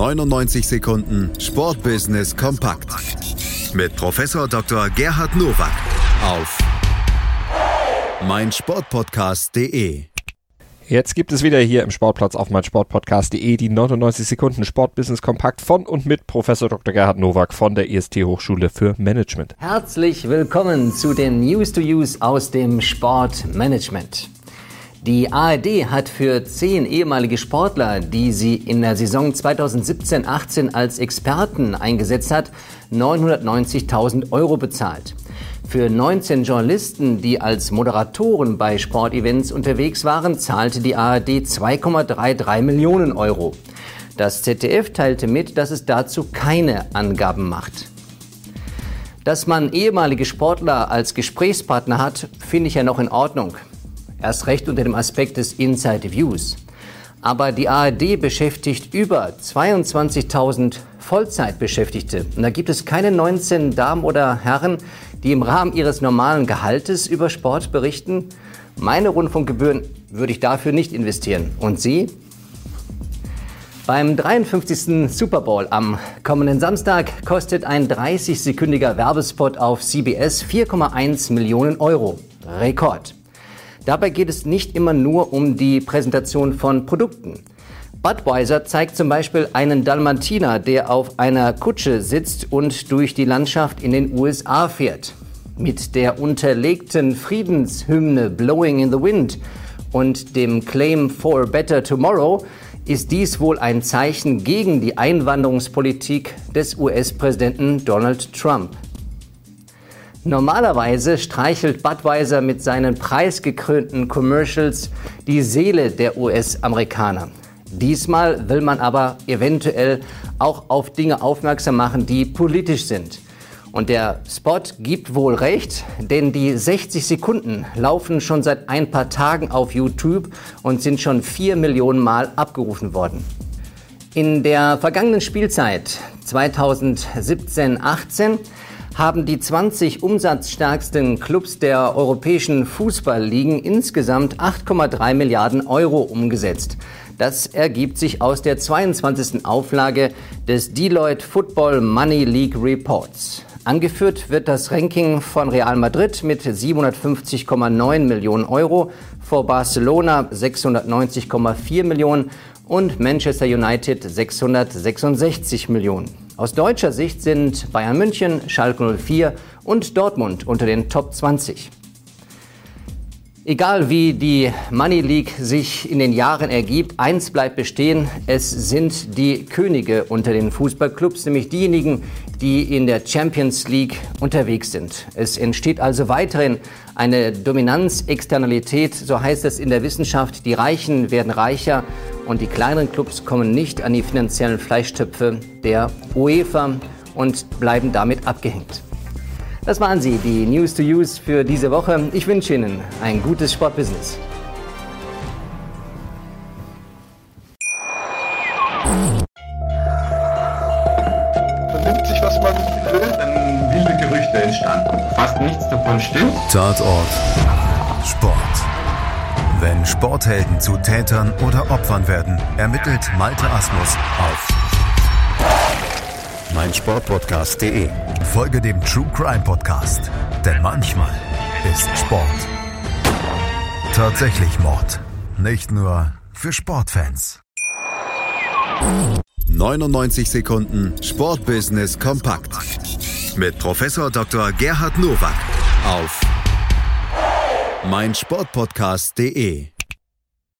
99 Sekunden Sportbusiness kompakt mit Professor Dr. Gerhard Nowak auf meinsportpodcast.de. Jetzt gibt es wieder hier im Sportplatz auf meinsportpodcast.de die 99 Sekunden Sportbusiness kompakt von und mit Professor Dr. Gerhard Nowak von der IST Hochschule für Management. Herzlich willkommen zu den News to Use aus dem Sportmanagement. Die ARD hat für zehn ehemalige Sportler, die sie in der Saison 2017-18 als Experten eingesetzt hat, 990.000 Euro bezahlt. Für 19 Journalisten, die als Moderatoren bei Sportevents unterwegs waren, zahlte die ARD 2,33 Millionen Euro. Das ZDF teilte mit, dass es dazu keine Angaben macht. Dass man ehemalige Sportler als Gesprächspartner hat, finde ich ja noch in Ordnung. Erst recht unter dem Aspekt des Inside Views. Aber die ARD beschäftigt über 22.000 Vollzeitbeschäftigte. Und da gibt es keine 19 Damen oder Herren, die im Rahmen ihres normalen Gehaltes über Sport berichten. Meine Rundfunkgebühren würde ich dafür nicht investieren. Und Sie? Beim 53. Super Bowl am kommenden Samstag kostet ein 30-sekündiger Werbespot auf CBS 4,1 Millionen Euro. Rekord. Dabei geht es nicht immer nur um die Präsentation von Produkten. Budweiser zeigt zum Beispiel einen Dalmatiner, der auf einer Kutsche sitzt und durch die Landschaft in den USA fährt. Mit der unterlegten Friedenshymne Blowing in the Wind und dem Claim for a Better Tomorrow ist dies wohl ein Zeichen gegen die Einwanderungspolitik des US-Präsidenten Donald Trump. Normalerweise streichelt Budweiser mit seinen preisgekrönten Commercials die Seele der US-Amerikaner. Diesmal will man aber eventuell auch auf Dinge aufmerksam machen, die politisch sind. Und der Spot gibt wohl recht, denn die 60 Sekunden laufen schon seit ein paar Tagen auf YouTube und sind schon 4 Millionen Mal abgerufen worden. In der vergangenen Spielzeit 2017-18 haben die 20 umsatzstärksten Clubs der europäischen Fußballligen insgesamt 8,3 Milliarden Euro umgesetzt. Das ergibt sich aus der 22. Auflage des Deloitte Football Money League Reports. Angeführt wird das Ranking von Real Madrid mit 750,9 Millionen Euro, vor Barcelona 690,4 Millionen und Manchester United 666 Millionen. Aus deutscher Sicht sind Bayern München, Schalke 04 und Dortmund unter den Top 20. Egal wie die Money League sich in den Jahren ergibt, eins bleibt bestehen, es sind die Könige unter den Fußballclubs, nämlich diejenigen, die in der Champions League unterwegs sind. Es entsteht also weiterhin eine Dominanzexternalität, so heißt es in der Wissenschaft, die Reichen werden reicher und die kleineren Clubs kommen nicht an die finanziellen Fleischtöpfe der UEFA und bleiben damit abgehängt. Das waren sie, die News to Use für diese Woche. Ich wünsche Ihnen ein gutes Sportbusiness. Man nimmt sich, was man will. Dann wilde Gerüchte entstanden. Fast nichts davon stimmt. Tatort Sport. Wenn Sporthelden zu Tätern oder Opfern werden, ermittelt Malte Asmus auf meinsportpodcast.de. Folge dem True Crime Podcast, denn manchmal ist Sport tatsächlich Mord. Nicht nur für Sportfans. 99 Sekunden Sportbusiness kompakt mit Professor Dr. Gerhard Nowak auf meinsportpodcast.de.